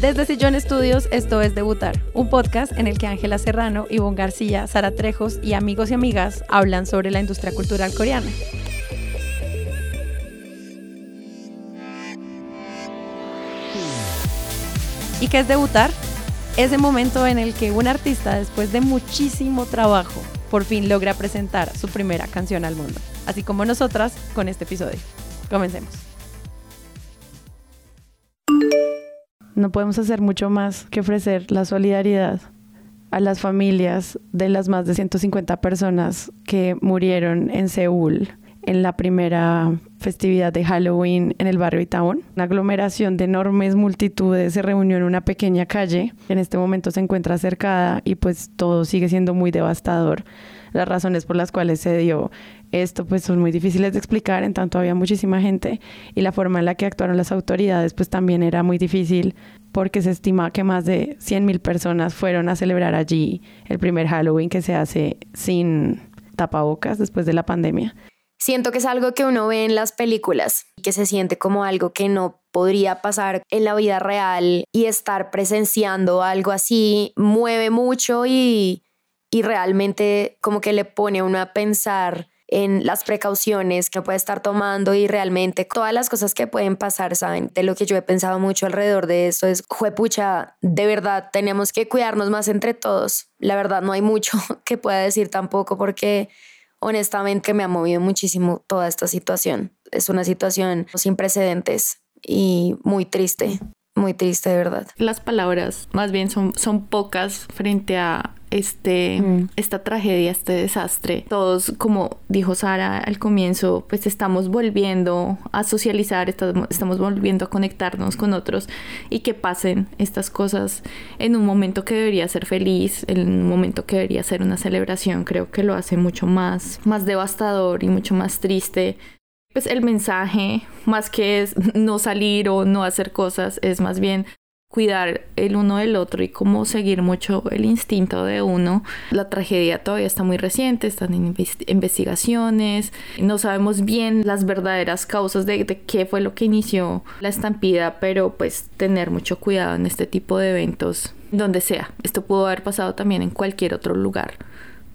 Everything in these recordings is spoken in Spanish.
Desde Sillón Estudios, esto es Debutar, un podcast en el que Ángela Serrano, Ivonne García, Sara Trejos y amigos y amigas hablan sobre la industria cultural coreana. ¿Y qué es debutar? Ese momento en el que un artista, después de muchísimo trabajo, por fin logra presentar su primera canción al mundo, así como nosotras con este episodio. Comencemos. No podemos hacer mucho más que ofrecer la solidaridad a las familias de las más de 150 personas que murieron en Seúl en la primera festividad de Halloween en el barrio Itaón. Una aglomeración de enormes multitudes se reunió en una pequeña calle. En este momento se encuentra cercada y pues todo sigue siendo muy devastador. Las razones por las cuales se dio esto pues son muy difíciles de explicar, en tanto había muchísima gente y la forma en la que actuaron las autoridades pues también era muy difícil porque se estima que más de 100.000 personas fueron a celebrar allí el primer Halloween que se hace sin tapabocas después de la pandemia. Siento que es algo que uno ve en las películas, que se siente como algo que no podría pasar en la vida real y estar presenciando algo así mueve mucho y, y realmente como que le pone uno a pensar en las precauciones que puede estar tomando y realmente todas las cosas que pueden pasar, ¿saben? De lo que yo he pensado mucho alrededor de esto es, juepucha, de verdad tenemos que cuidarnos más entre todos. La verdad no hay mucho que pueda decir tampoco porque honestamente me ha movido muchísimo toda esta situación. Es una situación sin precedentes y muy triste, muy triste de verdad. Las palabras más bien son, son pocas frente a este, mm. esta tragedia, este desastre. Todos, como dijo Sara al comienzo, pues estamos volviendo a socializar, estamos, estamos volviendo a conectarnos con otros y que pasen estas cosas en un momento que debería ser feliz, en un momento que debería ser una celebración, creo que lo hace mucho más, más devastador y mucho más triste pues el mensaje, más que es no salir o no hacer cosas, es más bien cuidar el uno del otro y cómo seguir mucho el instinto de uno. La tragedia todavía está muy reciente, están en investigaciones, no sabemos bien las verdaderas causas de, qué fue lo que inició la estampida, pero pues tener mucho cuidado en este tipo de eventos, donde sea. Esto pudo haber pasado también en cualquier otro lugar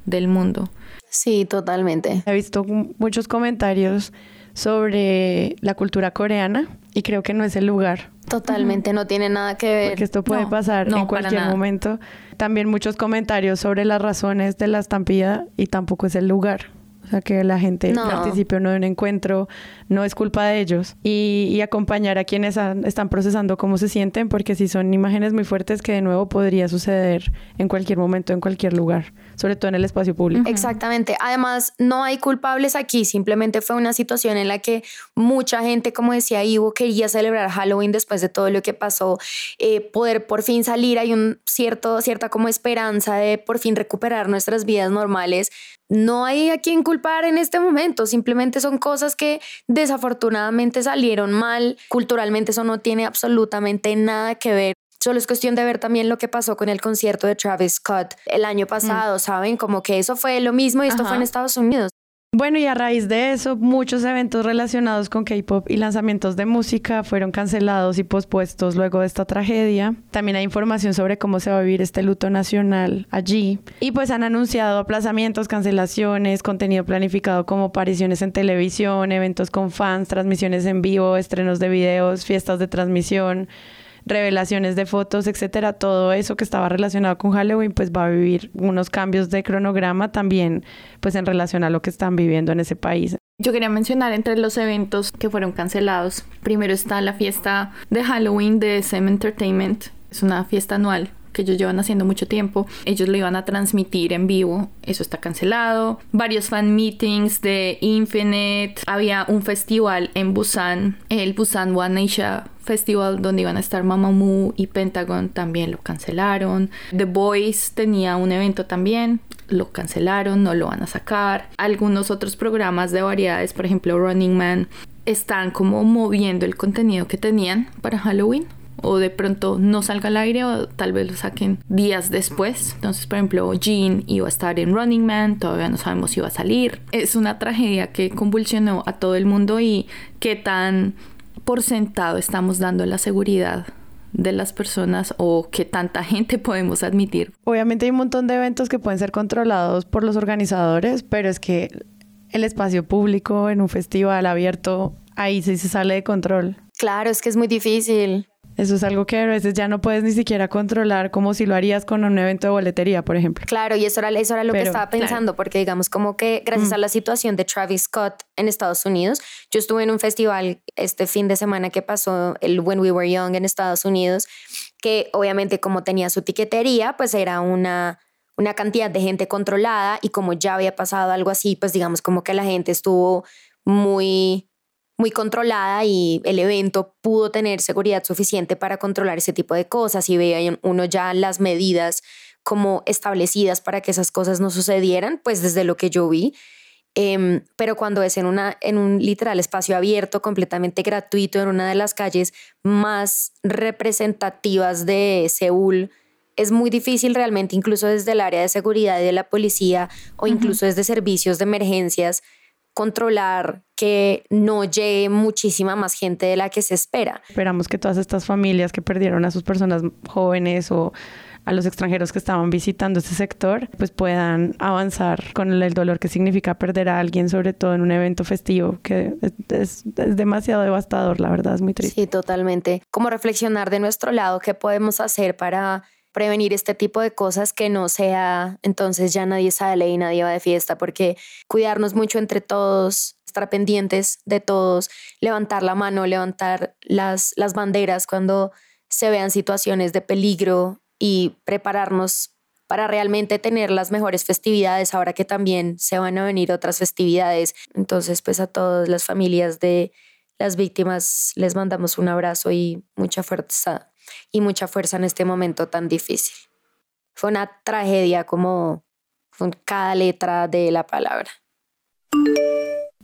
del mundo. Sí, totalmente. He visto muchos comentarios sobre la cultura coreana y creo que no es el lugar. Totalmente, no tiene nada que ver. Porque esto puede pasar en cualquier momento. También muchos comentarios sobre las razones de la estampida y tampoco es el lugar. O sea, que la gente participe o no de un encuentro, no es culpa de ellos. Y, acompañar a quienes están procesando cómo se sienten, porque si son imágenes muy fuertes que de nuevo podría suceder en cualquier momento, en cualquier lugar sobre todo en el espacio público. Exactamente. Además, no hay culpables aquí, simplemente fue una situación en la que mucha gente, como decía Ivo, quería celebrar Halloween después de todo lo que pasó, eh, poder por fin salir, hay un cierto, cierta como esperanza de por fin recuperar nuestras vidas normales. No hay a quien culpar en este momento, simplemente son cosas que desafortunadamente salieron mal, culturalmente eso no tiene absolutamente nada que ver Solo es cuestión de ver también lo que pasó con el concierto de Travis Scott el año pasado, ¿saben? Como que eso fue lo mismo y esto fue en Estados Unidos. Bueno, y a raíz de eso, muchos eventos relacionados con K-pop y lanzamientos de música fueron cancelados y pospuestos luego de esta tragedia. También hay información sobre cómo se va a vivir este luto nacional allí. Y pues han anunciado aplazamientos, cancelaciones, contenido planificado como apariciones en televisión, eventos con fans, transmisiones en vivo, estrenos de videos, fiestas de transmisión revelaciones de fotos, etcétera, todo eso que estaba relacionado con Halloween, pues va a vivir unos cambios de cronograma también, pues en relación a lo que están viviendo en ese país. Yo quería mencionar entre los eventos que fueron cancelados. Primero está la fiesta de Halloween de SM Entertainment. Es una fiesta anual que ellos llevan haciendo mucho tiempo. Ellos lo iban a transmitir en vivo. Eso está cancelado. Varios fan meetings de Infinite. Había un festival en Busan, el Busan One Asia Festival, donde iban a estar Mamamoo y Pentagon. También lo cancelaron. The Boys tenía un evento también. Lo cancelaron, no lo van a sacar. Algunos otros programas de variedades, por ejemplo Running Man, están como moviendo el contenido que tenían para Halloween o de pronto no salga al aire o tal vez lo saquen días después. Entonces, por ejemplo, Jean iba a estar en Running Man, todavía no sabemos si iba a salir. Es una tragedia que convulsionó a todo el mundo y qué tan por sentado estamos dando la seguridad de las personas o qué tanta gente podemos admitir. Obviamente hay un montón de eventos que pueden ser controlados por los organizadores, pero es que el espacio público en un festival abierto, ahí sí se sale de control. Claro, es que es muy difícil. Eso es algo que a veces ya no puedes ni siquiera controlar como si lo harías con un evento de boletería, por ejemplo. Claro, y eso era, eso era lo que estaba pensando, porque digamos como que gracias a la situación de Travis Scott en Estados Unidos, yo estuve en un festival este fin de semana que pasó, el When We Were Young en Estados Unidos, que obviamente como tenía su tiquetería, pues era una una cantidad de gente controlada y como ya había pasado algo así, pues digamos como que la gente estuvo muy muy controlada y el evento pudo tener seguridad suficiente para controlar ese tipo de cosas y veía uno ya las medidas como establecidas para que esas cosas no sucedieran, pues desde lo que yo vi. Em, pero cuando es en, una, en un literal espacio abierto, completamente gratuito, en una de las calles más representativas de Seúl, es muy difícil realmente, incluso desde el área de seguridad y de la policía o incluso desde servicios de emergencias, controlar que no llegue muchísima más gente de la que se espera. Esperamos que todas estas familias que perdieron a sus personas jóvenes o a los extranjeros que estaban visitando este sector, pues puedan avanzar con el dolor que significa perder a alguien, sobre todo en un evento festivo, que es, es, demasiado devastador, la verdad, es muy triste. Sí, totalmente. Como reflexionar de nuestro lado, qué podemos hacer para prevenir este tipo de cosas que no sea entonces ya nadie sale y nadie va de fiesta, porque cuidarnos mucho entre todos, estar pendientes de todos, levantar la mano, levantar las, las banderas cuando se vean situaciones de peligro y prepararnos para realmente tener las mejores festividades ahora que también se van a venir otras festividades. Entonces, pues a todas las familias de las víctimas les mandamos un abrazo y mucha fuerza y mucha fuerza en este momento tan difícil. Fue una tragedia como con cada letra de la palabra.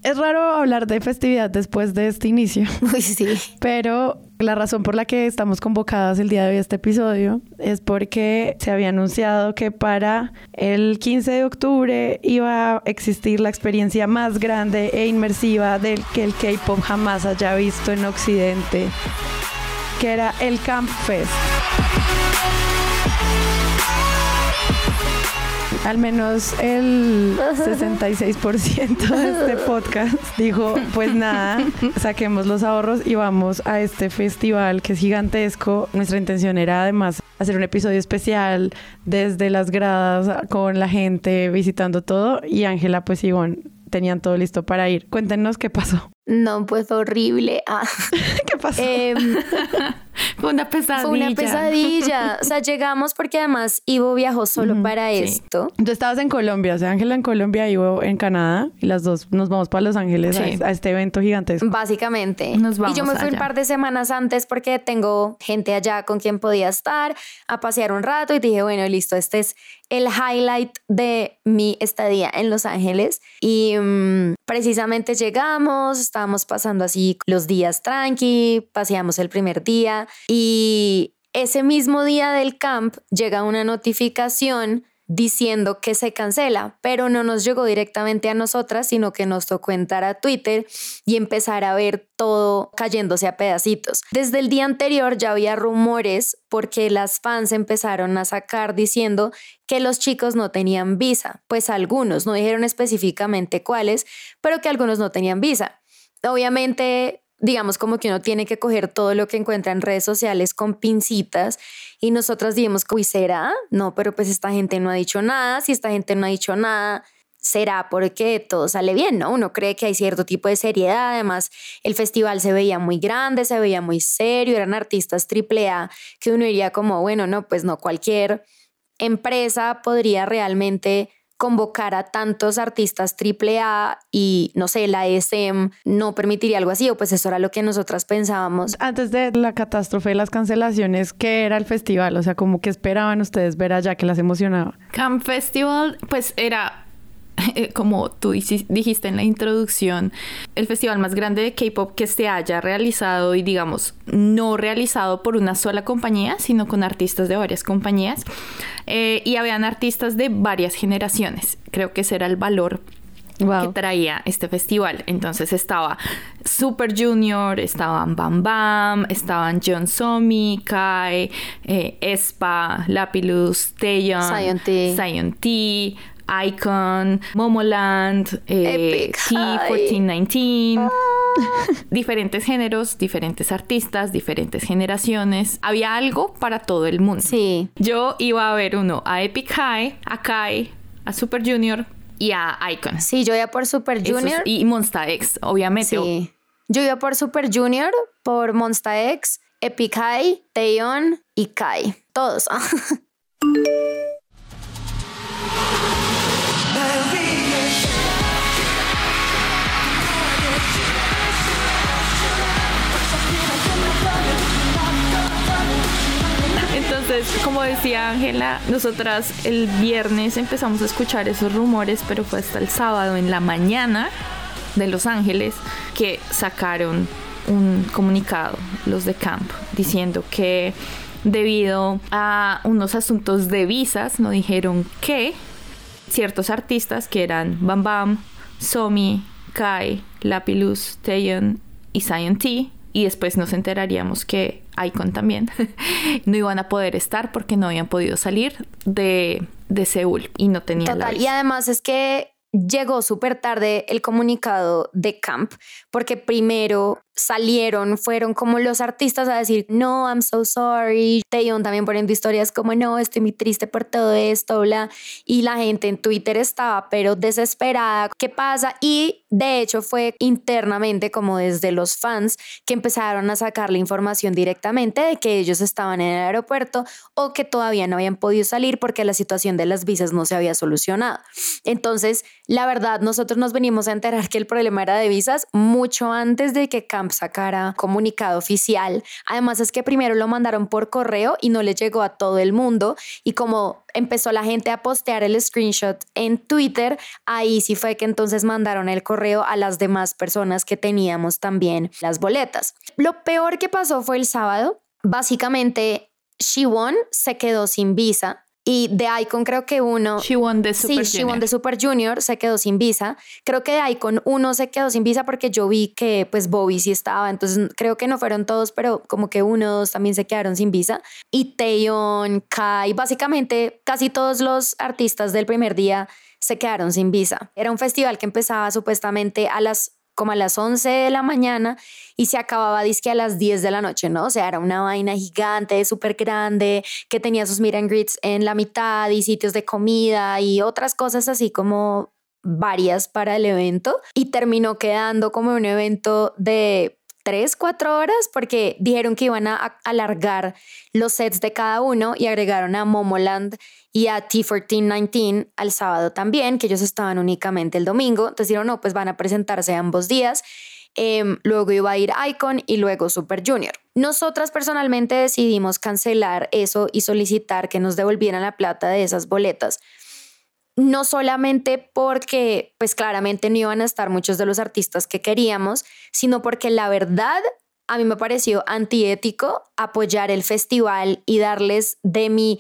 Es raro hablar de festividad después de este inicio. sí. Pero la razón por la que estamos convocadas el día de hoy a este episodio es porque se había anunciado que para el 15 de octubre iba a existir la experiencia más grande e inmersiva del que el K-pop jamás haya visto en Occidente que era el Camp Fest. Al menos el 66% de este podcast dijo, pues nada, saquemos los ahorros y vamos a este festival que es gigantesco. Nuestra intención era además hacer un episodio especial desde las gradas con la gente visitando todo y Ángela pues Ivonne tenían todo listo para ir. Cuéntenos qué pasó. No, pues horrible. Ah. ¿Qué pasó? Em, fue una pesadilla. Fue una pesadilla. O sea, llegamos porque además Ivo viajó solo para esto. Tú estabas en Colombia, o sea, Ángela en Colombia, Ivo en Canadá, y las dos nos vamos para Los Ángeles a, este evento gigantesco. Básicamente. Nos vamos y yo me fui un par de semanas antes porque tengo gente allá con quien podía estar, a pasear un rato y dije, bueno, listo, este es el highlight de mi estadía en Los Ángeles. Y mm, precisamente llegamos, estábamos pasando así los días tranqui, paseamos el primer día y ese mismo día del camp llega una notificación diciendo que se cancela, pero no nos llegó directamente a nosotras, sino que nos tocó entrar a Twitter y empezar a ver todo cayéndose a pedacitos. Desde el día anterior ya había rumores porque las fans empezaron a sacar diciendo que los chicos no tenían visa, pues algunos, no dijeron específicamente cuáles, pero que algunos no tenían visa. Obviamente digamos como que uno tiene que coger todo lo que encuentra en redes sociales con pincitas y nosotras dijimos, uy, ¿será? No, pero pues esta gente no ha dicho nada, si esta gente no ha dicho nada, será porque todo sale bien, ¿no? Uno cree que hay cierto tipo de seriedad, además el festival se veía muy grande, se veía muy serio, eran artistas triple A que uno diría como, bueno, no, pues no cualquier empresa podría realmente convocar a tantos artistas AAA y no sé, la ESM no permitiría algo así, o pues eso era lo que nosotras pensábamos. Antes de la catástrofe de las cancelaciones, ¿qué era el festival? O sea, como que esperaban ustedes ver allá que las emocionaba. Camp Festival, pues era como tú dijiste en la introducción, el festival más grande de K-pop que se haya realizado y digamos no realizado por una sola compañía, sino con artistas de varias compañías. Eh, y habían artistas de varias generaciones. Creo que ese era el valor que traía este festival. Entonces estaba Super Junior, estaban Bam Bam, estaban John Somi, Kai, eh, Espa, Lapilus, Taeyeon, Zion T, Icon, Momoland, eh, T1419, ah. diferentes géneros, diferentes artistas, diferentes generaciones. Había algo para todo el mundo. Sí. Yo iba a ver uno a Epic High, a Kai, a Super Junior y a Icon. Sí, yo iba por Super Junior. y Monsta X, obviamente. Sí. Yo iba por Super Junior, por Monsta X, Epic High, Taeyeon y Kai. Todos. Entonces, como decía Ángela, nosotras el viernes empezamos a escuchar esos rumores, pero fue hasta el sábado en la mañana de Los Ángeles que sacaron un comunicado, los de Camp, diciendo que debido a unos asuntos de visas, nos dijeron que ciertos artistas que eran Bam Bam, Somi, Kai, Lapilus, Taeyeon y Zion T, y después nos enteraríamos que Icon también no iban a poder estar porque no habían podido salir de, de Seúl y no tenían la Y además es que llegó súper tarde el comunicado de Camp, porque primero salieron, fueron como los artistas a decir, no, I'm so sorry. Taeyeon también poniendo historias como, no, estoy muy triste por todo esto, bla. Y la gente en Twitter estaba, pero desesperada, ¿qué pasa? Y de hecho fue internamente como desde los fans que empezaron a sacar la información directamente de que ellos estaban en el aeropuerto o que todavía no habían podido salir porque la situación de las visas no se había solucionado. Entonces, la verdad, nosotros nos venimos a enterar que el problema era de visas mucho antes de que Camp sacara comunicado oficial. Además es que primero lo mandaron por correo y no le llegó a todo el mundo y como empezó la gente a postear el screenshot en Twitter, ahí sí fue que entonces mandaron el correo a las demás personas que teníamos también las boletas. Lo peor que pasó fue el sábado. Básicamente, Shiwon se quedó sin visa y de Icon creo que uno... She won the Super sí, She won the Super Junior, se quedó sin visa. Creo que de Icon uno se quedó sin visa porque yo vi que pues Bobby sí estaba, entonces creo que no fueron todos, pero como que uno dos también se quedaron sin visa. Y Taeyeon, Kai, básicamente casi todos los artistas del primer día se quedaron sin visa. Era un festival que empezaba supuestamente a las como a las 11 de la mañana y se acababa disque a las 10 de la noche, ¿no? O sea, era una vaina gigante, súper grande, que tenía sus meet and en la mitad y sitios de comida y otras cosas así como varias para el evento y terminó quedando como un evento de tres, cuatro horas porque dijeron que iban a alargar los sets de cada uno y agregaron a Momoland y a T1419 al sábado también, que ellos estaban únicamente el domingo. Entonces dijeron, no, pues van a presentarse ambos días. Em, luego iba a ir Icon y luego Super Junior. Nosotras personalmente decidimos cancelar eso y solicitar que nos devolvieran la plata de esas boletas. No solamente porque, pues claramente no iban a estar muchos de los artistas que queríamos, sino porque la verdad a mí me pareció antiético apoyar el festival y darles de mi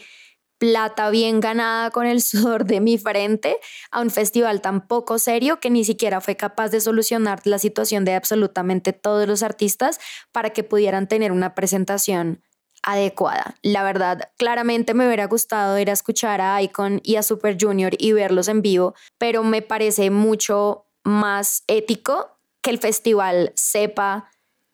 plata bien ganada con el sudor de mi frente a un festival tan poco serio que ni siquiera fue capaz de solucionar la situación de absolutamente todos los artistas para que pudieran tener una presentación adecuada. La verdad, claramente me hubiera gustado ir a escuchar a Icon y a Super Junior y verlos en vivo, pero me parece mucho más ético que el festival sepa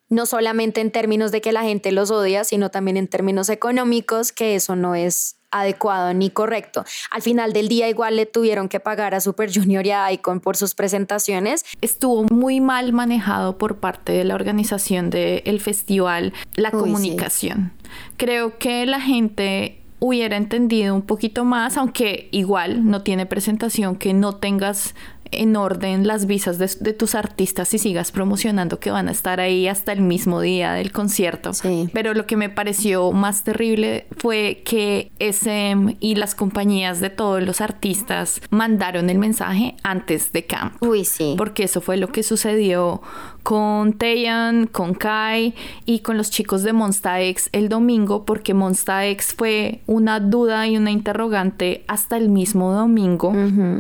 no solamente en términos de que la gente los odia, sino también en términos económicos, que eso no es adecuado ni correcto. Al final del día igual le tuvieron que pagar a Super Junior y a Icon por sus presentaciones. Estuvo muy mal manejado por parte de la organización del festival la comunicación. Creo que la gente hubiera entendido un poquito más, aunque igual no tiene presentación que no tengas en orden las visas de, tus artistas y sigas promocionando que van a estar ahí hasta el mismo día del concierto. Pero lo que me pareció más terrible fue que SM y las compañías de todos los artistas mandaron el mensaje antes de Camp. Uy, sí. Porque eso fue lo que sucedió con Taeyeon, con Kai y con los chicos de Monsta X el domingo, porque Monsta X fue una duda y una interrogante hasta el mismo domingo,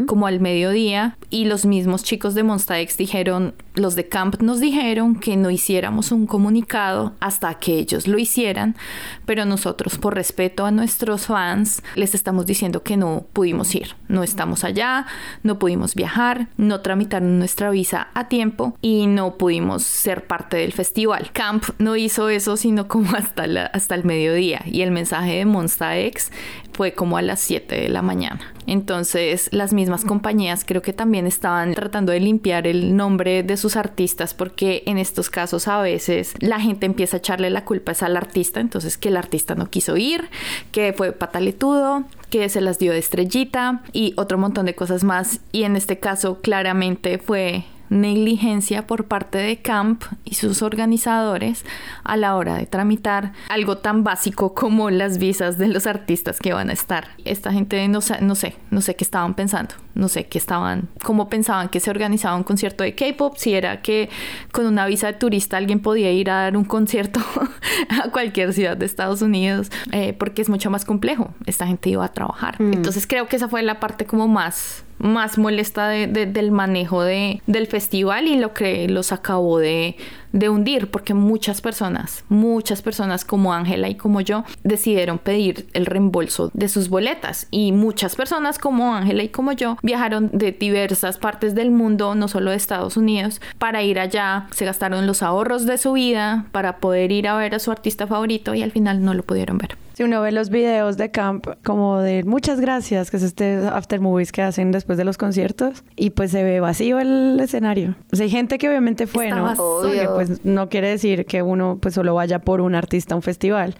como al mediodía, y y los mismos chicos de Monsta X dijeron, los de Camp nos dijeron que no hiciéramos un comunicado hasta que ellos lo hicieran, pero nosotros por respeto a nuestros fans les estamos diciendo que no pudimos ir, no estamos allá, no pudimos viajar, no tramitaron nuestra visa a tiempo y no pudimos ser parte del festival. Camp no hizo eso sino como hasta, la, hasta el mediodía y el mensaje de Monsta X fue como a las 7 de la mañana. Entonces las mismas compañías creo que también estaban tratando de limpiar el nombre de sus artistas porque en estos casos a veces la gente empieza a echarle la culpa es al artista, entonces que el artista no quiso ir, que fue pataletudo, que se las dio de estrellita y otro montón de cosas más. Y en este caso claramente fue negligencia por parte de Camp y sus organizadores a la hora de tramitar algo tan básico como las visas de los artistas que van a estar. Esta gente no, no sé, no sé qué estaban pensando, no sé qué estaban, cómo pensaban que se organizaba un concierto de K-pop, si era que con una visa de turista alguien podía ir a dar un concierto a cualquier ciudad de Estados Unidos, eh, porque es mucho más complejo. Esta gente iba a trabajar. Mm. Entonces creo que esa fue la parte como más más molesta del manejo de, del festival y lo que los acabó de, de hundir, porque muchas personas, muchas personas como Ángela y como yo, decidieron pedir el reembolso de sus boletas. Y muchas personas como Ángela y como yo viajaron de diversas partes del mundo, no solo de Estados Unidos, para ir allá. Se gastaron los ahorros de su vida para poder ir a ver a su artista favorito y al final no lo pudieron ver. Si uno ve los videos de Camp como de muchas gracias, que es este after movies que hacen después de los conciertos, y pues se ve vacío el escenario. O sea, hay gente que obviamente fue, ¿no? pues no quiere decir que uno pues solo vaya por un artista a un festival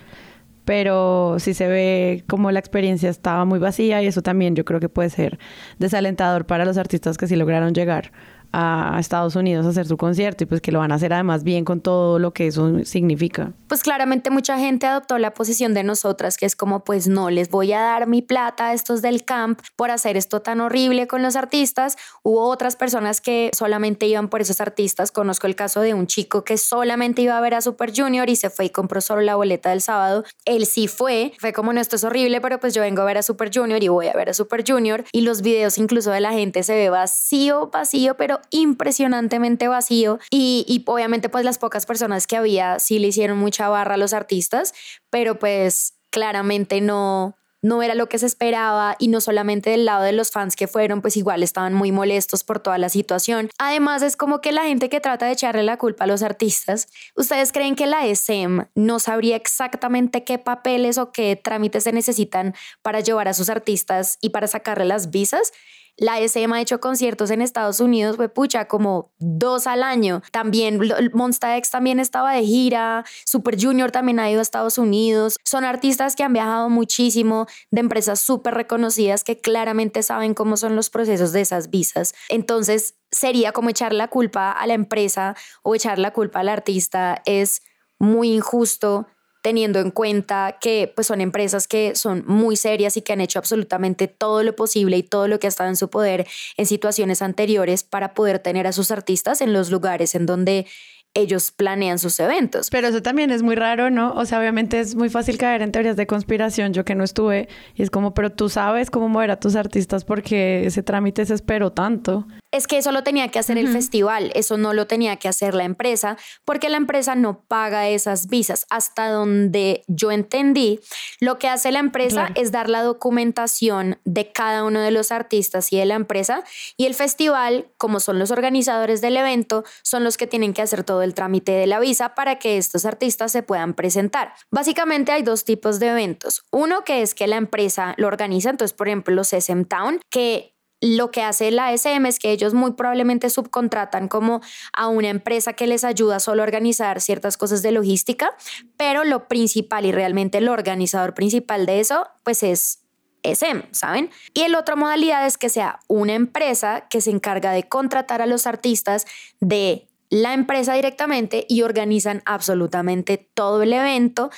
pero sí se ve como la experiencia estaba muy vacía y eso también yo creo que puede ser desalentador para los artistas que sí lograron llegar a Estados Unidos a hacer su concierto y pues que lo van a hacer además bien con todo lo que eso significa. Pues claramente mucha gente adoptó la posición de nosotras que es como pues no les voy a dar mi plata a estos del camp por hacer esto tan horrible con los artistas. Hubo otras personas que solamente iban por esos artistas. Conozco el caso de un chico que solamente iba a ver a Super Junior y se fue y compró solo la boleta del sábado. Él sí fue, fue como no esto es horrible, pero pues yo vengo a ver a Super Junior y voy a ver a Super Junior y los videos incluso de la gente se ve vacío, vacío, pero impresionantemente vacío y, y obviamente pues las pocas personas que había sí le hicieron mucha barra a los artistas, pero pues claramente no, no era lo que se esperaba y no solamente del lado de los fans que fueron, pues igual estaban muy molestos por toda la situación. Además es como que la gente que trata de echarle la culpa a los artistas, ¿ustedes creen que la ESEM no sabría exactamente qué papeles o qué trámites se necesitan para llevar a sus artistas y para sacarle las visas? La SM ha hecho conciertos en Estados Unidos, fue pucha, como dos al año. También Monsta X también estaba de gira, Super Junior también ha ido a Estados Unidos. Son artistas que han viajado muchísimo de empresas súper reconocidas que claramente saben cómo son los procesos de esas visas. Entonces, sería como echar la culpa a la empresa o echar la culpa al artista. Es muy injusto teniendo en cuenta que pues son empresas que son muy serias y que han hecho absolutamente todo lo posible y todo lo que ha estado en su poder en situaciones anteriores para poder tener a sus artistas en los lugares en donde ellos planean sus eventos. Pero eso también es muy raro, ¿no? O sea, obviamente es muy fácil caer en teorías de conspiración, yo que no estuve, y es como, pero tú sabes cómo mover a tus artistas porque ese trámite se esperó tanto es que eso lo tenía que hacer el festival, eso no lo tenía que hacer la empresa, porque la empresa no paga esas visas. Hasta donde yo entendí, lo que hace la empresa es dar la documentación de cada uno de los artistas y de la empresa, y el festival, como son los organizadores del evento, son los que tienen que hacer todo el trámite de la visa para que estos artistas se puedan presentar. Básicamente hay dos tipos de eventos. Uno que es que la empresa lo organiza, entonces por ejemplo los SM Town, que lo que hace la SM es que ellos muy probablemente subcontratan como a una empresa que les ayuda solo a organizar ciertas cosas de logística, pero lo principal y realmente el organizador principal de eso, pues es SM, ¿saben? Y el otra modalidad es que sea una empresa que se encarga de contratar a los artistas de la empresa directamente y organizan absolutamente todo el evento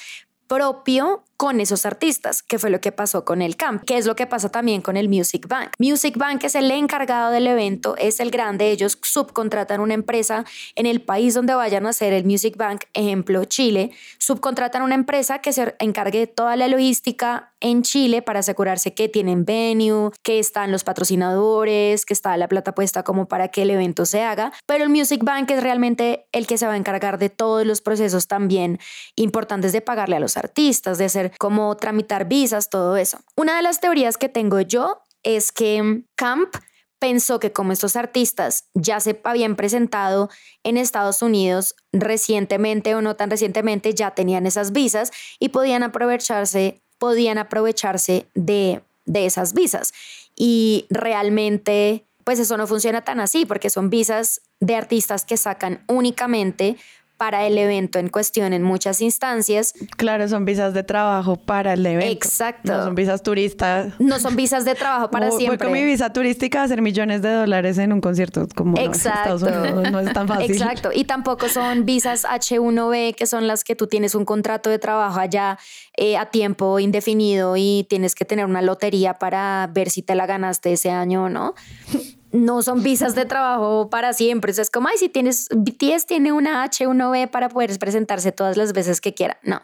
propio con esos artistas, que fue lo que pasó con el camp, que es lo que pasa también con el Music Bank. Music Bank es el encargado del evento, es el grande, ellos subcontratan una empresa en el país donde vayan a hacer el Music Bank, ejemplo Chile, subcontratan una empresa que se encargue de toda la logística en Chile para asegurarse que tienen venue, que están los patrocinadores, que está la plata puesta como para que el evento se haga, pero el Music Bank es realmente el que se va a encargar de todos los procesos también importantes de pagarle a los artistas, de hacer como tramitar visas, todo eso. Una de las teorías que tengo yo es que Camp pensó que como estos artistas ya se habían presentado en Estados Unidos recientemente o no tan recientemente, ya tenían esas visas y podían aprovecharse, podían aprovecharse de, de esas visas. Y realmente, pues eso no funciona tan así, porque son visas de artistas que sacan únicamente para el evento en cuestión en muchas instancias. Claro, son visas de trabajo para el evento. Exacto. No son visas turistas. No son visas de trabajo para siempre. Voy con mi visa turística a hacer millones de dólares en un concierto como Exacto. Estados Unidos. No es tan fácil. Exacto. Y tampoco son visas H1B, que son las que tú tienes un contrato de trabajo allá eh, a tiempo indefinido y tienes que tener una lotería para ver si te la ganaste ese año o no no son visas de trabajo para siempre. es como, ay, si tienes, BTS tiene una H1B para poder presentarse todas las veces que quiera. No,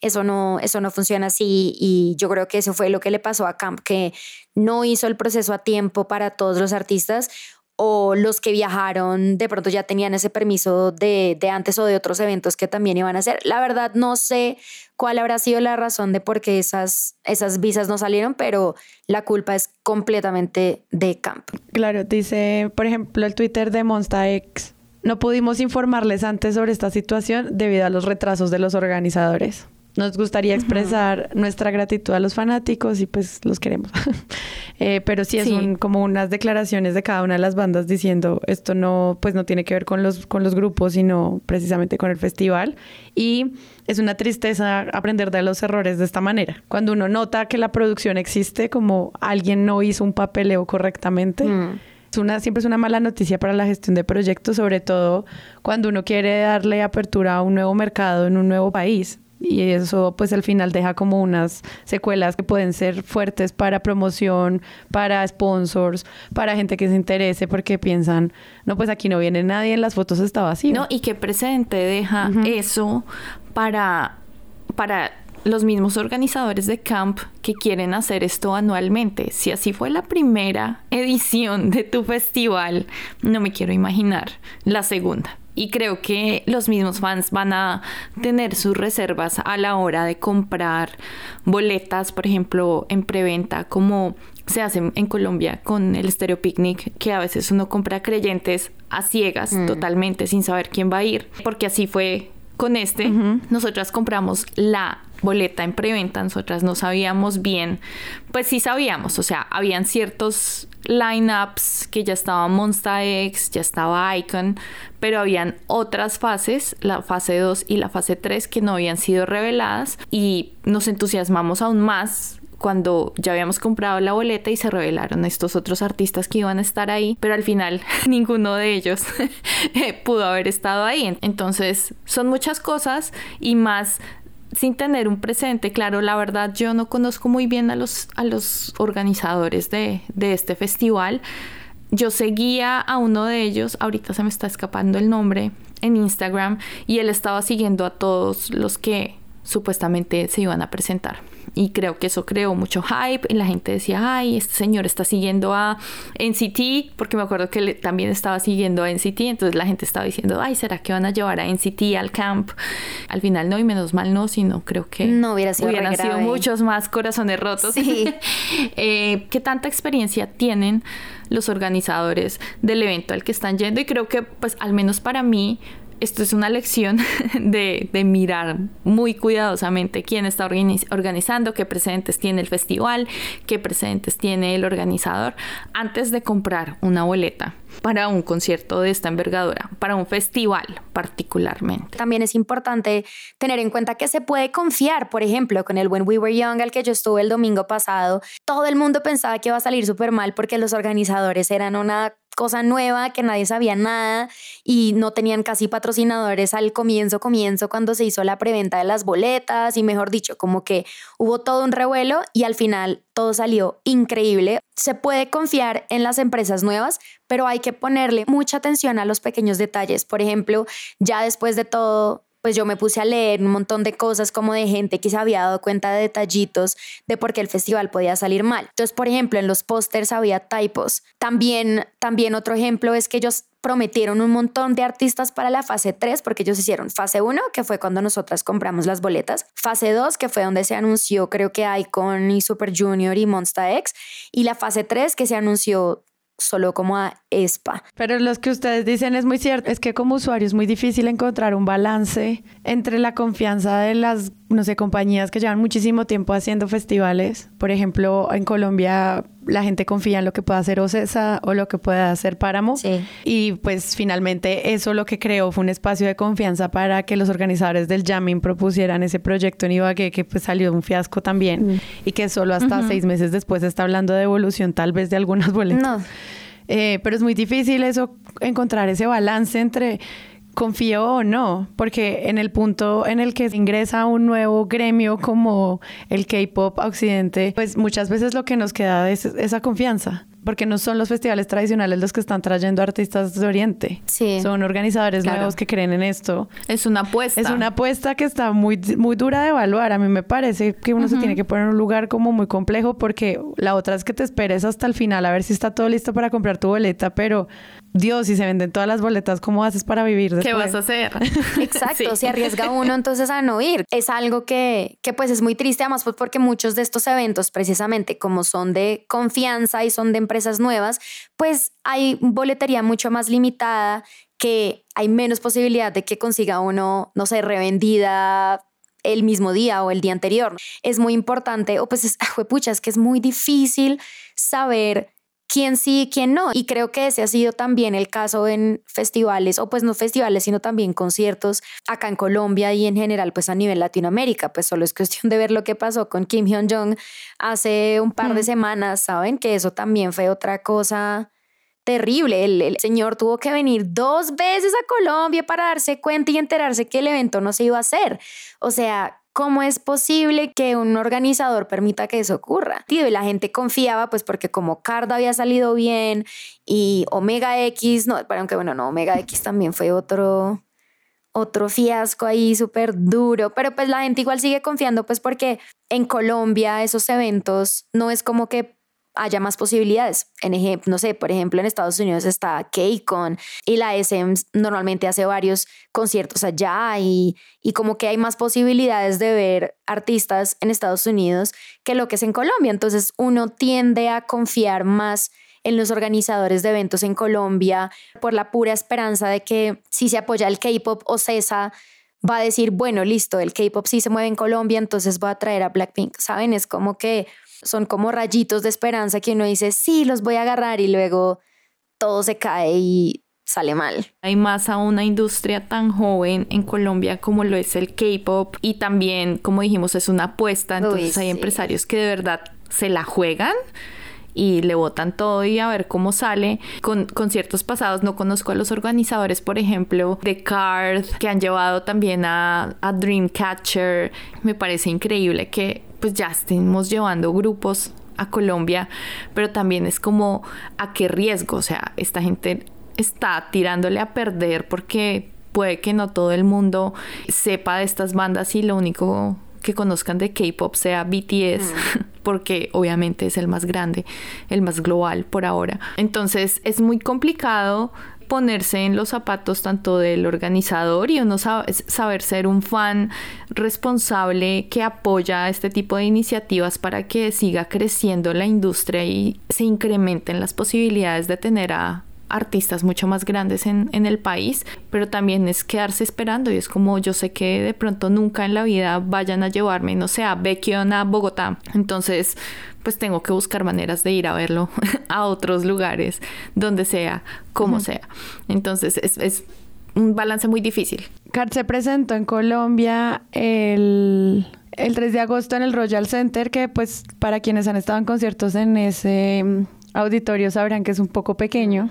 eso no, eso no funciona así. Y yo creo que eso fue lo que le pasó a Camp, que no hizo el proceso a tiempo para todos los artistas o los que viajaron de pronto ya tenían ese permiso de, de, antes o de otros eventos que también iban a hacer. La verdad no sé cuál habrá sido la razón de por qué esas, esas visas no salieron, pero la culpa es completamente de Camp. Claro, dice, por ejemplo, el Twitter de Monsta X. No pudimos informarles antes sobre esta situación debido a los retrasos de los organizadores. Nos gustaría expresar nuestra gratitud a los fanáticos y pues los queremos. Eh, pero sí es como unas declaraciones de cada una de las bandas diciendo esto no pues no tiene que ver con los con los grupos sino precisamente con el festival y es una tristeza aprender de los errores de esta manera. Cuando uno nota que la producción existe como alguien no hizo un papeleo correctamente. Mm. Es una, siempre es una mala noticia para la gestión de proyectos, sobre todo cuando uno quiere darle apertura a un nuevo mercado en un nuevo país y eso pues al final deja como unas secuelas que pueden ser fuertes para promoción, para sponsors, para gente que se interese porque piensan, no pues aquí no viene nadie, en las fotos está vacío. No, y qué precedente deja eso para para los mismos organizadores de camp que quieren hacer esto anualmente. Si así fue la primera edición de tu festival, no me quiero imaginar la segunda. Y creo que los mismos fans van a tener sus reservas a la hora de comprar boletas, por ejemplo, en preventa, como se hace en Colombia con el Stereo Picnic, que a veces uno compra creyentes a ciegas mm. totalmente sin saber quién va a ir, porque así fue con este. Nosotras compramos la boleta en preventa, nosotras no sabíamos bien, pues sí sabíamos, o sea, habían ciertos lineups que ya estaba Monsta X, ya estaba Icon, pero habían otras fases, la fase 2 y la fase 3 que no habían sido reveladas y nos entusiasmamos aún más cuando ya habíamos comprado la boleta y se revelaron estos otros artistas que iban a estar ahí, pero al final ninguno de ellos pudo haber estado ahí. Entonces son muchas cosas y más sin tener un presente, claro, la verdad yo no conozco muy bien a los, a los organizadores de, de este festival. Yo seguía a uno de ellos, ahorita se me está escapando el nombre, en Instagram y él estaba siguiendo a todos los que supuestamente se iban a presentar y creo que eso creó mucho hype y la gente decía, ay, este señor está siguiendo a NCT, porque me acuerdo que también estaba siguiendo a NCT, entonces la gente estaba diciendo, ay, ¿será que van a llevar a NCT al camp? Al final no, y menos mal no, sino creo que no hubiera sido hubieran sido muchos más corazones rotos. Sí. eh, ¿Qué tanta experiencia tienen los organizadores del evento al que están yendo? Y creo que, pues, al menos para mí, esto es una lección de, mirar muy cuidadosamente quién está organizando, qué presentes tiene el festival, qué presentes tiene el organizador antes de comprar una boleta para un concierto de esta envergadura, para un festival particularmente. También es importante tener en cuenta que se puede confiar, por ejemplo, con el When We Were Young al que yo estuve el domingo pasado, todo el mundo pensaba que iba a salir súper mal porque los organizadores eran una cosa nueva que nadie sabía nada y no tenían casi patrocinadores al comienzo, comienzo cuando se hizo la preventa de las boletas y mejor dicho, como que hubo todo un revuelo y al final todo salió increíble. Se puede confiar en las empresas nuevas, pero hay que ponerle mucha atención a los pequeños detalles. Por ejemplo, ya después de todo, pues yo me puse a leer un montón de cosas como de gente que se había dado cuenta de detallitos de por qué el festival podía salir mal. Entonces, por ejemplo, en los pósters había typos. También, también otro ejemplo es que ellos prometieron un montón de artistas para la fase 3 porque ellos hicieron fase 1, que fue cuando nosotras compramos las boletas, fase 2, que fue donde se anunció creo que Icon y Super Junior y Monsta X, y la fase 3 que se anunció solo como a ESPA. Pero lo que ustedes dicen es muy cierto, es que como usuario es muy difícil encontrar un balance entre la confianza de las, no sé, compañías que llevan muchísimo tiempo haciendo festivales. Por ejemplo, en Colombia la gente confía en lo que pueda hacer Ocesa o lo que pueda hacer Páramo. Y pues finalmente eso lo que creó fue un espacio de confianza para que los organizadores del jamming propusieran ese proyecto en Ibagué que pues salió un fiasco también mm. y que solo hasta seis meses después está hablando de evolución tal vez de algunas boletas. Eh, pero es muy difícil eso, encontrar ese balance entre confío o no, porque en el punto en el que ingresa un nuevo gremio como el K-pop occidente, pues muchas veces lo que nos queda es esa confianza porque no son los festivales tradicionales los que están trayendo artistas de Oriente. Sí. Son organizadores nuevos que creen en esto. Es una apuesta. Es una apuesta que está muy, muy dura de evaluar. A mí me parece que uno se tiene que poner en un lugar como muy complejo porque la otra es que te esperes hasta el final a ver si está todo listo para comprar tu boleta, pero Dios, si se venden todas las boletas, ¿cómo haces para vivir después? ¿Qué vas a hacer? Exacto, si arriesga uno entonces a no ir. Es algo que, que pues es muy triste, además pues porque muchos de estos eventos precisamente como son de confianza y son de empresas nuevas, pues hay boletería mucho más limitada, que hay menos posibilidad de que consiga uno, no sé, revendida el mismo día o el día anterior. Es muy importante, o pues es, pucha, es que es muy difícil saber quién sí y quién no. Y creo que ese ha sido también el caso en festivales, o pues no festivales, sino también conciertos acá en Colombia y en general pues a nivel Latinoamérica. Pues solo es cuestión de ver lo que pasó con Kim Hyun Jong hace un par de semanas, ¿saben? Que eso también fue otra cosa terrible. El, el, señor tuvo que venir dos veces a Colombia para darse cuenta y enterarse que el evento no se iba a hacer. O sea, ¿Cómo es posible que un organizador permita que eso ocurra? Tío, y la gente confiaba, pues porque como Card había salido bien y Omega X, no, pero aunque bueno, no, Omega X también fue otro, otro fiasco ahí súper duro, pero pues la gente igual sigue confiando, pues porque en Colombia esos eventos no es como que haya más posibilidades. En ejemplo, no sé, por ejemplo, en Estados Unidos está K-Con y la SM normalmente hace varios conciertos allá y, y como que hay más posibilidades de ver artistas en Estados Unidos que lo que es en Colombia. Entonces uno tiende a confiar más en los organizadores de eventos en Colombia por la pura esperanza de que si se apoya el K-Pop o CESA, va a decir, bueno, listo, el K-Pop sí se mueve en Colombia, entonces va a traer a Blackpink. ¿Saben? Es como que son como rayitos de esperanza que uno dice, sí, los voy a agarrar y luego todo se cae y sale mal. Hay más a una industria tan joven en Colombia como lo es el K-pop y también, como dijimos, es una apuesta, entonces hay empresarios que de verdad se la juegan y le votan todo y a ver cómo sale. Con conciertos pasados no conozco a los organizadores, por ejemplo, de Card, que han llevado también a, a Dreamcatcher. Me parece increíble que pues ya estemos llevando grupos a Colombia, pero también es como a qué riesgo, o sea, esta gente está tirándole a perder porque puede que no todo el mundo sepa de estas bandas y lo único que conozcan de K-pop sea BTS, mm. porque obviamente es el más grande, el más global por ahora. Entonces es muy complicado ponerse en los zapatos tanto del organizador y uno saber ser un fan responsable que apoya este tipo de iniciativas para que siga creciendo la industria y se incrementen las posibilidades de tener a artistas mucho más grandes en, en, el país, pero también es quedarse esperando y es como yo sé que de pronto nunca en la vida vayan a llevarme, no sé, a Bekion a Bogotá, entonces pues tengo que buscar maneras de ir a verlo a otros lugares, donde sea, como sea. Entonces es, un balance muy difícil. Cart se presentó en Colombia el, el 3 de agosto en el Royal Center, que pues para quienes han estado en conciertos en ese auditorio sabrán que es un poco pequeño.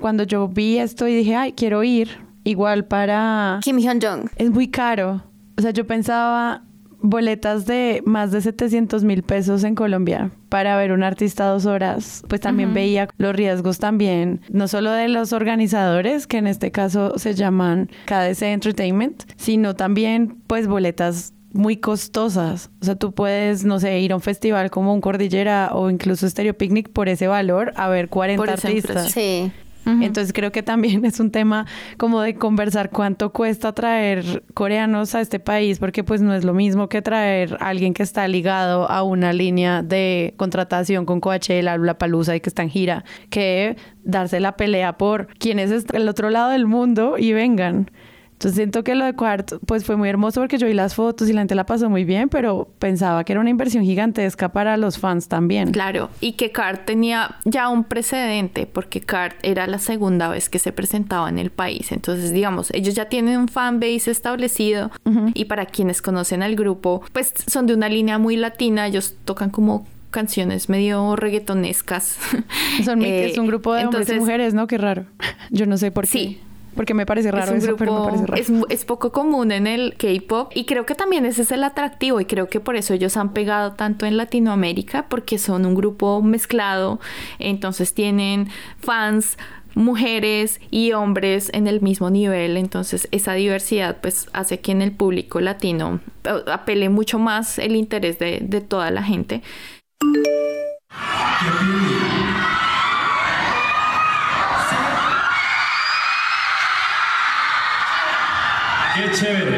Cuando yo vi esto y dije, ay, quiero ir, igual para... Kim Hyun-jong. Es muy caro. O sea, yo pensaba boletas de más de 700 mil pesos en Colombia para ver un artista dos horas, pues también veía los riesgos también, no solo de los organizadores, que en este caso se llaman KDC Entertainment, sino también pues boletas muy costosas. O sea, tú puedes, no sé, ir a un festival como un Cordillera o incluso Stereo Picnic por ese valor a ver 40 artistas. Sí. Entonces creo que también es un tema como de conversar cuánto cuesta traer coreanos a este país, porque pues no es lo mismo que traer a alguien que está ligado a una línea de contratación con Coachella, La Palusa y que está en gira, que darse la pelea por quienes es el otro lado del mundo y vengan. Entonces siento que lo de Quart pues fue muy hermoso porque yo vi las fotos y la gente la pasó muy bien, pero pensaba que era una inversión gigantesca para los fans también. Claro, y que Cart tenía ya un precedente porque Cart era la segunda vez que se presentaba en el país. Entonces, digamos, ellos ya tienen un fan base establecido y para quienes conocen al grupo, pues son de una línea muy latina, ellos tocan como canciones medio reggaetonescas. Son, es un grupo de hombres y mujeres, ¿no? Qué raro. Yo no sé por qué. Sí, porque me parece raro es eso, pero me parece raro. Es, poco común en el K-pop y creo que también ese es el atractivo y creo que por eso ellos han pegado tanto en Latinoamérica porque son un grupo mezclado, entonces tienen fans mujeres y hombres en el mismo nivel, entonces esa diversidad pues hace que en el público latino eh, apele mucho más el interés de, de toda la gente. ¡Qué chévere! ¡Qué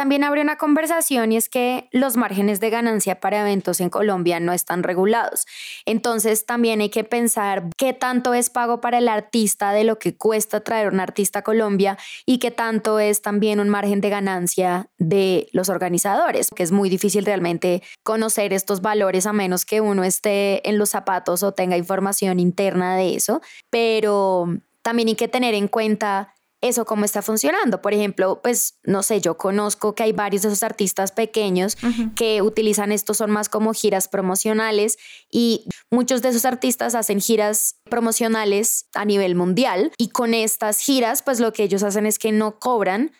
también abre una conversación y es que los márgenes de ganancia para eventos en Colombia no están regulados. Entonces también hay que pensar qué tanto es pago para el artista de lo que cuesta traer un artista a Colombia y qué tanto es también un margen de ganancia de los organizadores, que es muy difícil realmente conocer estos valores a menos que uno esté en los zapatos o tenga información interna de eso. Pero también hay que tener en cuenta eso cómo está funcionando. Por ejemplo, pues no sé, yo conozco que hay varios de esos artistas pequeños que utilizan esto, son más como giras promocionales y muchos de esos artistas hacen giras promocionales a nivel mundial y con estas giras pues lo que ellos hacen es que no cobran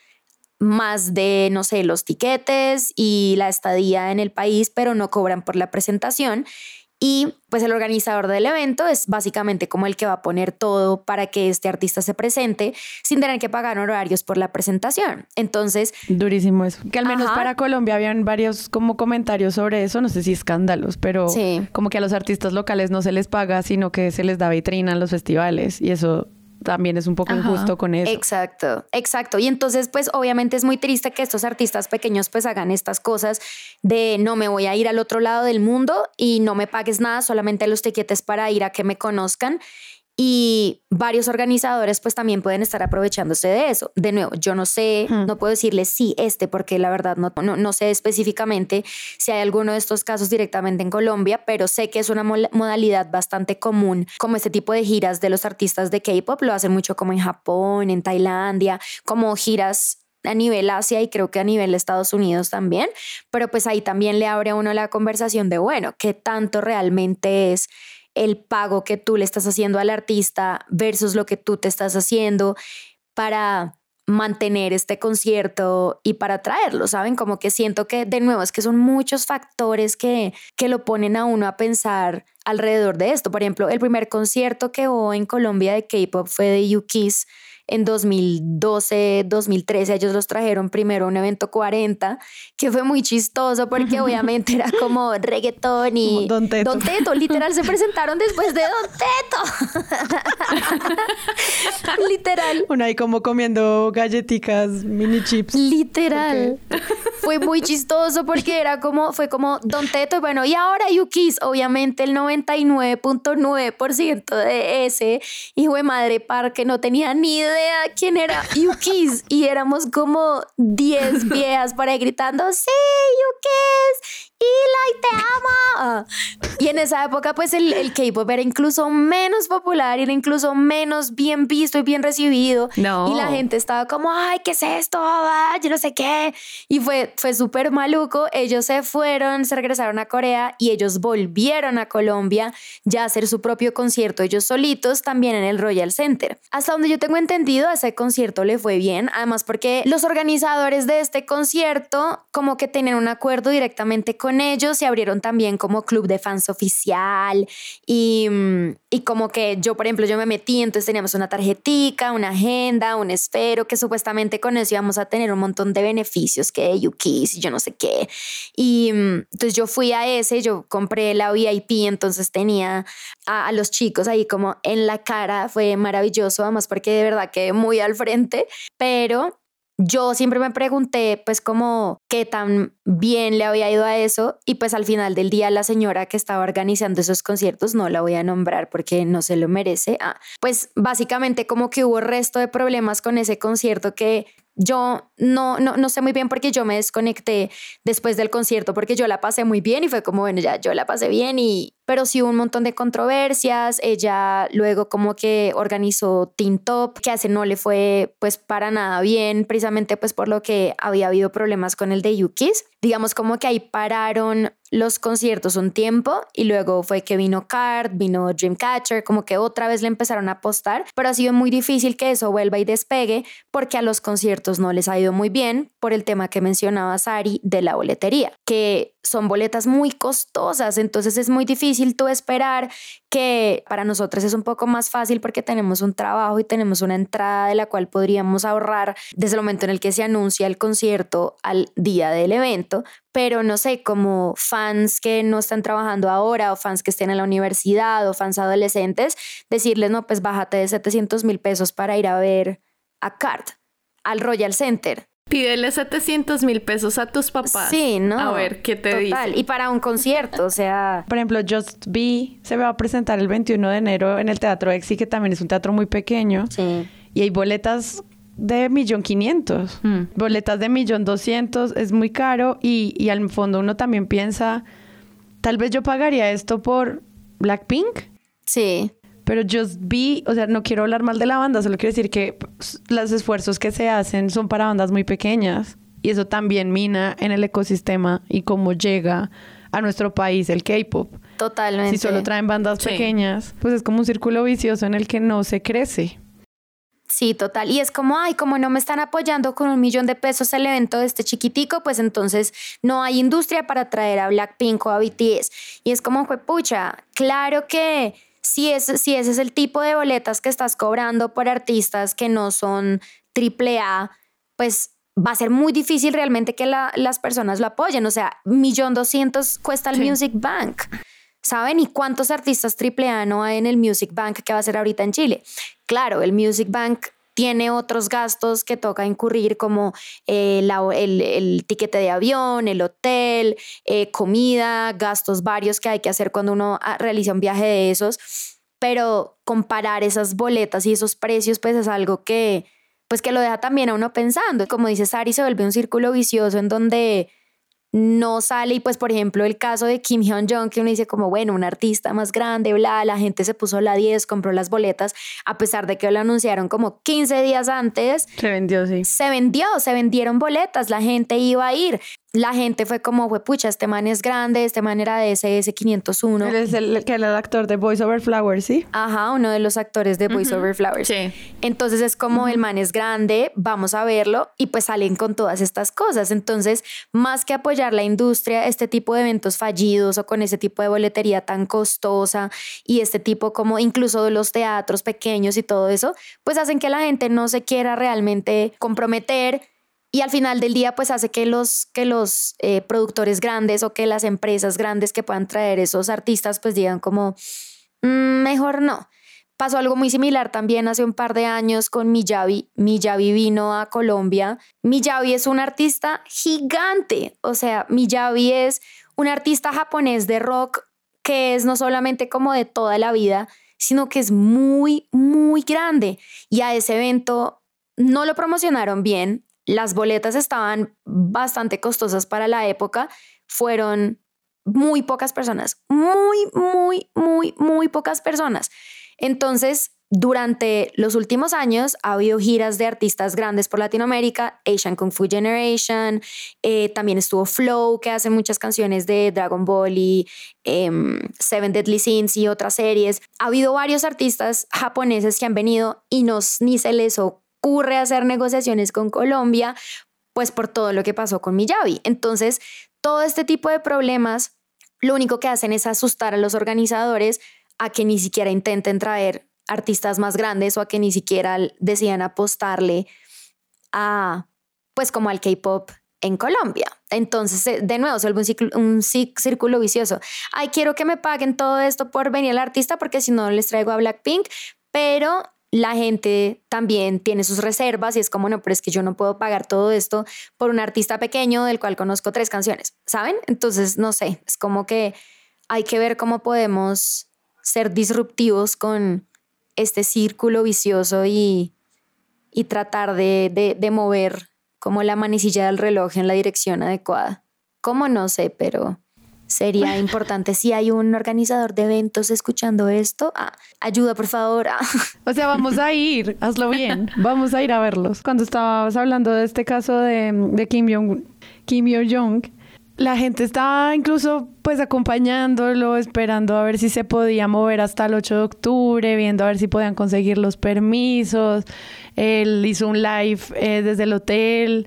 más de, no sé, los tiquetes y la estadía en el país, pero no cobran por la presentación y pues el organizador del evento es básicamente como el que va a poner todo para que este artista se presente sin tener que pagar horarios por la presentación. Entonces... Durísimo eso. Que al menos para Colombia habían varios como comentarios sobre eso, no sé si escándalos, pero como que a los artistas locales no se les paga, sino que se les da vitrina en los festivales y eso también es un poco injusto con eso. Exacto, exacto. Y entonces, pues obviamente es muy triste que estos artistas pequeños pues hagan estas cosas de no me voy a ir al otro lado del mundo y no me pagues nada, solamente los tiquetes para ir a que me conozcan y varios organizadores pues también pueden estar aprovechándose de eso. De nuevo, yo no sé, no puedo decirles sí este porque la verdad no, no, no, sé específicamente si hay alguno de estos casos directamente en Colombia, pero sé que es una modalidad bastante común como este tipo de giras de los artistas de K-Pop, lo hacen mucho como en Japón, en Tailandia, como giras a nivel Asia y creo que a nivel Estados Unidos también, pero pues ahí también le abre a uno la conversación de, bueno, ¿qué tanto realmente es el pago que tú le estás haciendo al artista versus lo que tú te estás haciendo para mantener este concierto y para traerlo, ¿saben? Como que siento que de nuevo es que son muchos factores que, que lo ponen a uno a pensar alrededor de esto. Por ejemplo, el primer concierto que hubo en Colombia de K-Pop fue de Yukis en 2012, 2013, ellos los trajeron primero a un evento 40, que fue muy chistoso porque obviamente era como reggaetón y Don Teto. Don Teto, literal, se presentaron después de Don Teto. literal. Una ahí como comiendo galletitas, mini chips. Literal. Fue muy chistoso porque era como, fue como Don Teto y bueno, y ahora Yukis, obviamente el 99.9% de ese hijo de madre par que no tenía ni idea quién era Yukis y éramos como 10 viejas por ahí gritando, sí, Yukis. Eli, te amo. Y en esa época, pues el, el K-pop era incluso menos popular, era incluso menos bien visto y bien recibido. No. Y la gente estaba como, ay, ¿qué es esto? Ah, yo no sé qué. Y fue, fue súper maluco. Ellos se fueron, se regresaron a Corea y ellos volvieron a Colombia ya a hacer su propio concierto, ellos solitos, también en el Royal Center. Hasta donde yo tengo entendido, a ese concierto le fue bien, además porque los organizadores de este concierto como que tenían un acuerdo directamente con ellos y abrieron también como club de fans oficial y, mm, y como que yo, por ejemplo, yo me metí, entonces teníamos una tarjetica, una agenda, un esfero, que supuestamente con eso íbamos a tener un montón de beneficios, que UKIS y yo no sé qué. Y mm, entonces yo fui a ese, yo compré la VIP, entonces tenía a, a los chicos ahí como en la cara, fue maravilloso, además porque de verdad quedé muy al frente, pero yo siempre me pregunté pues como qué tan bien le había ido a eso y pues al final del día la señora que estaba organizando esos conciertos no la voy a nombrar porque no se lo merece. Ah, pues básicamente como que hubo resto de problemas con ese concierto que yo no, no, no sé muy bien porque yo me desconecté después del concierto porque yo la pasé muy bien y fue como, bueno, ya yo la pasé bien y, pero sí hubo un montón de controversias. Ella luego como que organizó Teen Top, que hace no le fue pues para nada bien, precisamente pues por lo que había habido problemas con el de Yukis. Digamos como que ahí pararon los conciertos un tiempo y luego fue que vino Card, vino Dreamcatcher, como que otra vez le empezaron a apostar, pero ha sido muy difícil que eso vuelva y despegue porque a los conciertos no les ha ido muy bien por el tema que mencionaba Sari de la boletería, que son boletas muy costosas, entonces es muy difícil tú esperar que para nosotros es un poco más fácil porque tenemos un trabajo y tenemos una entrada de la cual podríamos ahorrar desde el momento en el que se anuncia el concierto al día del evento, pero no sé, como fans que no están trabajando ahora o fans que estén en la universidad o fans adolescentes, decirles, no, pues bájate de 700 mil pesos para ir a ver a Card, al Royal Center Pídele 700 mil pesos a tus papás. Sí, ¿no? A ver qué te Total. Y para un concierto, o sea. Por ejemplo, Just Be se va a presentar el 21 de enero en el Teatro Exi, que también es un teatro muy pequeño. Sí. Y hay boletas de millón quinientos. Mm. Boletas de millón doscientos. Es muy caro. Y, y al fondo uno también piensa, tal vez yo pagaría esto por Blackpink. Sí. Pero Just Be, o sea, no quiero hablar mal de la banda, solo quiero decir que los esfuerzos que se hacen son para bandas muy pequeñas y eso también mina en el ecosistema y cómo llega a nuestro país el K-pop. Totalmente. Si solo traen bandas Sí. pequeñas, pues es como un círculo vicioso en el que no se crece. Sí, total. Y es como, ay, como no me están apoyando con un millón de pesos el evento de este chiquitico, pues entonces no hay industria para traer a Blackpink o a BTS. Y es como, fue pucha, claro que si, es, si ese es el tipo de boletas que estás cobrando por artistas que no son triple A, pues va a ser muy difícil realmente que la- las personas lo apoyen. O sea, millón doscientos cuesta el Sí. Music Bank. ¿Saben? ¿Y cuántos artistas AAA no hay en el Music Bank que va a ser ahorita en Chile? Claro, el Music Bank tiene otros gastos que toca incurrir como eh, el, el tiquete de avión, el hotel, eh, comida, gastos varios que hay que hacer cuando uno ah, realiza un viaje de esos. Pero comparar esas boletas y esos precios pues es algo que pues que lo deja también a uno pensando. Como dice Sari, se vuelve un círculo vicioso en donde no sale y pues por ejemplo el caso de Kim Hyun Jong que uno dice como bueno un artista más grande bla la gente se puso la 10 compró las boletas a pesar de que lo anunciaron como 15 días antes Se vendió, sí. se vendió se vendieron boletas la gente iba a ir la gente fue como fue pucha este man es grande este man era de SS 501 Él es el que era el actor de Voice Over Flowers, ¿sí? ajá uno de los actores de Voice Over Flowers Sí. entonces es como el man es grande, vamos a verlo y pues salen con todas estas cosas. Entonces, más que apoyar la industria, este tipo de eventos fallidos o con ese tipo de boletería tan costosa y este tipo como incluso de los teatros pequeños y todo eso, pues hacen que la gente no se quiera realmente comprometer y al final del día, pues hace que los, que los eh, productores grandes o que las empresas grandes que puedan traer esos artistas, pues digan como, "Mm, mejor no. Pasó algo muy similar también hace un par de años con Miyavi. Miyavi vino a Colombia. Miyavi es un artista gigante. O sea, Miyavi es un artista japonés de rock que es no solamente como de toda la vida, sino que es muy, muy grande. Y a ese evento no lo promocionaron bien. Las boletas estaban bastante costosas para la época. Fueron muy pocas personas, muy, muy, muy, muy pocas personas. Entonces, durante los últimos años ha habido giras de artistas grandes por Latinoamérica, Asian Kung Fu Generation, eh, también estuvo Flow, que hace muchas canciones de Dragon Ball y em, Seven Deadly Sins y otras series. Ha habido varios artistas japoneses que han venido y nos, ni se les ocurre hacer negociaciones con Colombia, pues por todo lo que pasó con Miyavi. Entonces, todo este tipo de problemas lo único que hacen es asustar a los organizadores a que ni siquiera intenten traer artistas más grandes o a que ni siquiera decían apostarle a, pues como al K-pop en Colombia. Entonces, eh, de nuevo, se vuelve un, círculo vicioso. Ay, quiero que me paguen todo esto por venir al artista porque si no les traigo a Blackpink, pero la gente también tiene sus reservas y es como, no, pero es que yo no puedo pagar todo esto por un artista pequeño del cual conozco tres canciones, ¿saben? Entonces, no sé, es como que hay que ver cómo podemos ser disruptivos con este círculo vicioso y, y tratar de, de, mover como la manecilla del reloj en la dirección adecuada. ¿Cómo no sé? Pero sería importante si hay un organizador de eventos escuchando esto. Ah, ayuda, por favor. Ah. O sea, vamos a ir, hazlo bien. Vamos a ir a verlos. Cuando estabas hablando de este caso de, de Kim Jong, Kim Jong, la gente estaba incluso pues acompañándolo, esperando a ver si se podía mover hasta el 8 de octubre, viendo a ver si podían conseguir los permisos. Él hizo un live eh, desde el hotel.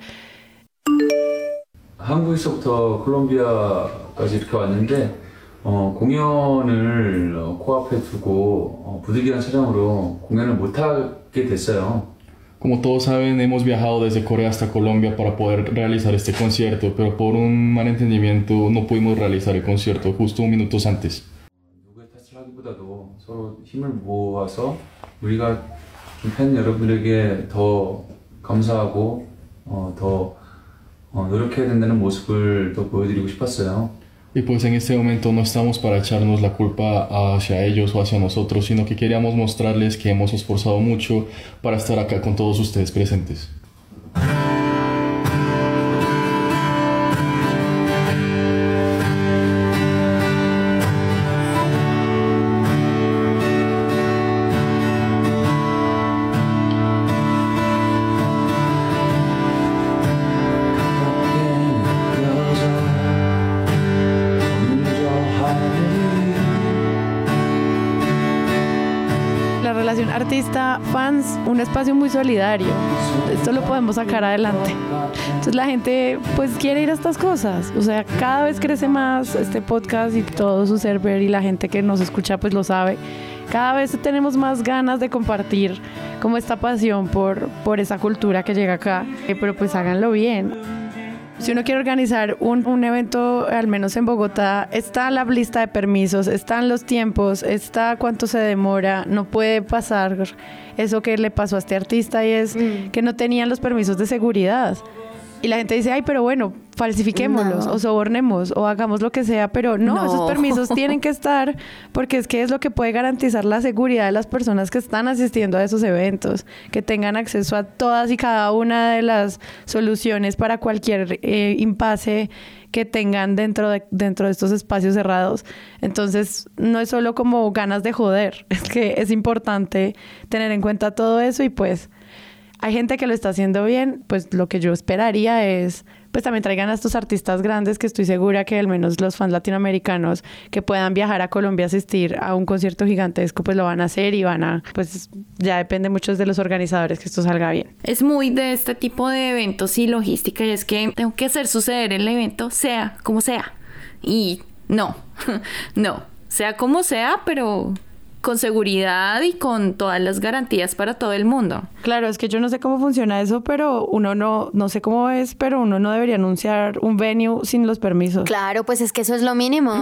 한국에서부터 콜롬비아까지 이렇게 왔는데 어, 공연을 코앞에 두고 어, 부득이한 차량으로 공연을 못 하게 됐어요. Como todos saben, hemos viajado desde Corea hasta Colombia para poder realizar este concierto, pero por un malentendimiento no pudimos realizar el concierto justo minutos antes. Y pues en este momento no estamos para echarnos la culpa hacia ellos o hacia nosotros, sino que queríamos mostrarles que hemos esforzado mucho para estar acá con todos ustedes presentes. Fans, un espacio muy solidario. Esto lo podemos sacar adelante. Entonces la gente pues quiere ir a estas cosas. O sea, cada vez crece más este podcast y todo su server y la gente que nos escucha pues lo sabe. Cada vez tenemos más ganas de compartir como esta pasión por, por esa cultura que llega acá. Eh, pero pues háganlo bien. Si uno quiere organizar un, un, evento, al menos en Bogotá, está la lista de permisos, están los tiempos, está cuánto se demora, no puede pasar eso que le pasó a este artista y es mm. que no tenían los permisos de seguridad. Y la gente dice, ay, pero bueno, falsifiquémoslos o sobornemos o hagamos lo que sea, pero no, esos permisos tienen que estar porque es que es lo que puede garantizar la seguridad de las personas que están asistiendo a esos eventos, que tengan acceso a todas y cada una de las soluciones para cualquier eh, impasse que tengan dentro de, dentro de estos espacios cerrados. Entonces, no es solo como ganas de joder, es que es importante tener en cuenta todo eso y pues hay gente que lo está haciendo bien, pues lo que yo esperaría es, pues también traigan a estos artistas grandes que estoy segura que al menos los fans latinoamericanos que puedan viajar a Colombia a asistir a un concierto gigantesco, pues lo van a hacer y van a, pues ya depende mucho de los organizadores que esto salga bien. Es muy de este tipo de eventos y logística y es que tengo que hacer suceder el evento sea como sea. Y no, no, sea como sea, pero con seguridad y con todas las garantías para todo el mundo. Claro, es que yo no sé cómo funciona eso, pero uno no, no sé cómo es, pero uno no debería anunciar un venue sin los permisos. Claro, pues es que eso es lo mínimo.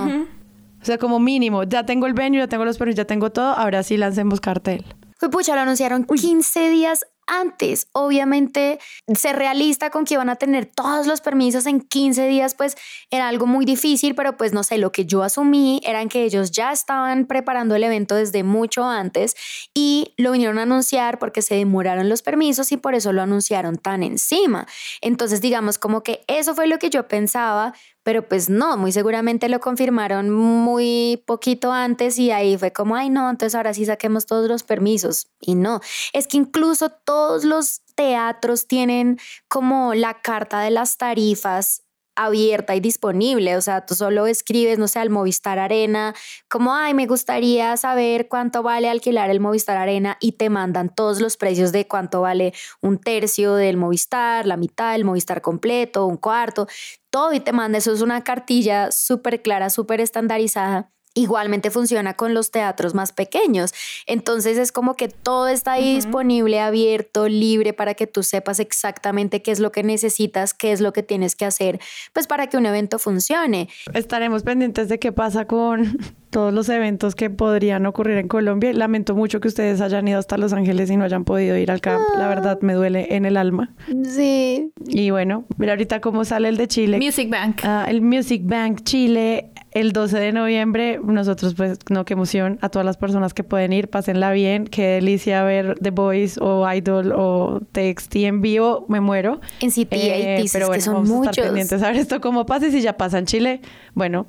O sea, como mínimo, ya tengo el venue, ya tengo los permisos, ya tengo todo, ahora sí lancemos cartel. Pues pucha, lo anunciaron 15 días antes. Obviamente, ser realista con que iban a tener todos los permisos en 15 días, pues era algo muy difícil, pero pues no sé, lo que yo asumí era que ellos ya estaban preparando el evento desde mucho antes y lo vinieron a anunciar porque se demoraron los permisos y por eso lo anunciaron tan encima. Entonces, digamos como que eso fue lo que yo pensaba, pero pues no, muy seguramente lo confirmaron muy poquito antes y ahí fue como, ay no, entonces ahora sí saquemos todos los permisos. Y no, es que incluso todos los teatros tienen como la carta de las tarifas abierta y disponible. O sea, tú solo escribes, no sé, al Movistar Arena, como, ay, me gustaría saber cuánto vale alquilar el Movistar Arena y te mandan todos los precios de cuánto vale un tercio del Movistar, la mitad del Movistar completo, un cuarto, todo y te manda. Eso es una cartilla súper clara, súper estandarizada Igualmente funciona con los teatros más pequeños. Entonces es como que todo está ahí disponible, abierto, libre para que tú sepas exactamente qué es lo que necesitas, qué es lo que tienes que hacer, pues para que un evento funcione. Estaremos pendientes de qué pasa con todos los eventos que podrían ocurrir en Colombia. Lamento mucho que ustedes hayan ido hasta Los Ángeles y no hayan podido ir al camp. La verdad me duele en el alma. Sí. Y bueno, mira ahorita cómo sale el de Chile. Music Bank. Ah, el Music Bank Chile el 12 de noviembre, nosotros pues, no, qué emoción a todas las personas que pueden ir, pásenla bien, qué delicia ver The Voice o Idol o TXT en vivo, me muero. En City eh, pero bueno, que son vamos muchos. a estar pendientes a ver esto cómo pasa y si ya pasa en Chile, bueno,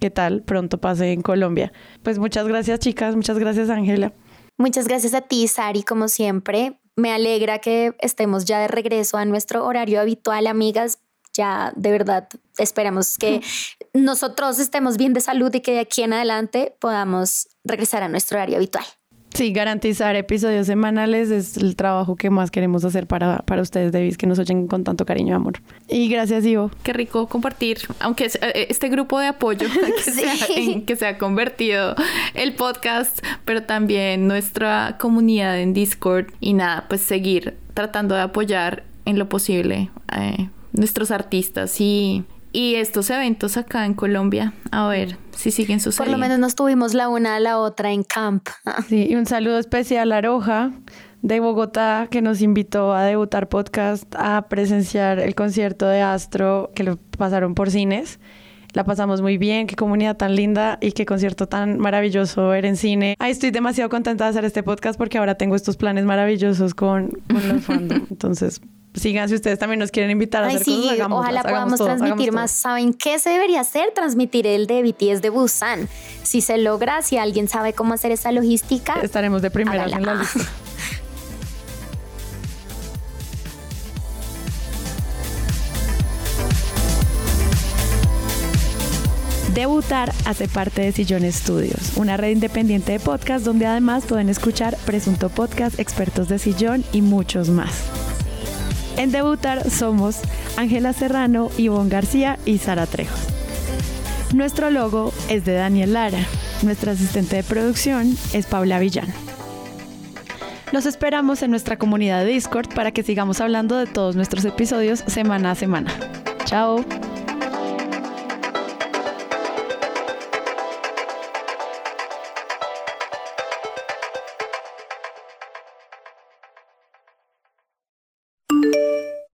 qué tal, pronto pase en Colombia. Pues muchas gracias chicas, muchas gracias Ángela. Muchas gracias a ti, Sari, como siempre. Me alegra que estemos ya de regreso a nuestro horario habitual, amigas ya de verdad esperamos que nosotros estemos bien de salud y que de aquí en adelante podamos regresar a nuestro horario habitual. Sí, garantizar episodios semanales es el trabajo que más queremos hacer para, para ustedes, Davis, que nos oyen con tanto cariño y amor. Y gracias, Ivo. Qué rico compartir, aunque eh, este grupo de apoyo que, que se ha convertido el podcast, pero también nuestra comunidad en Discord. Y nada, pues seguir tratando de apoyar en lo posible. Eh, nuestros artistas y, y estos eventos acá en Colombia. A ver si siguen sucediendo. Por lo menos nos tuvimos la una a la otra en camp. Sí, y un saludo especial a Roja de Bogotá que nos invitó a debutar podcast, a presenciar el concierto de Astro que lo pasaron por cines. La pasamos muy bien, qué comunidad tan linda y qué concierto tan maravilloso ver en cine. Ay, estoy demasiado contenta de hacer este podcast porque ahora tengo estos planes maravillosos con, con los fandom. Entonces, sigan si ustedes también nos quieren invitar a hacer sí, cosas, ojalá podamos transmitir más. ¿Saben qué se debería hacer? Transmitir el de BTS de Busan. Si se logra, si alguien sabe cómo hacer esa logística, estaremos de primera en la lista. Debutar hace parte de Sillón Studios, una red independiente de podcast donde además pueden escuchar Presunto Podcast, Expertos de Sillón y muchos más. En Debutar somos Ángela Serrano, Ivonne García y Sara Trejos. Nuestro logo es de Daniel Lara. Nuestra asistente de producción es Paula Villano. Los esperamos en nuestra comunidad de Discord para que sigamos hablando de todos nuestros episodios semana a semana. Chao.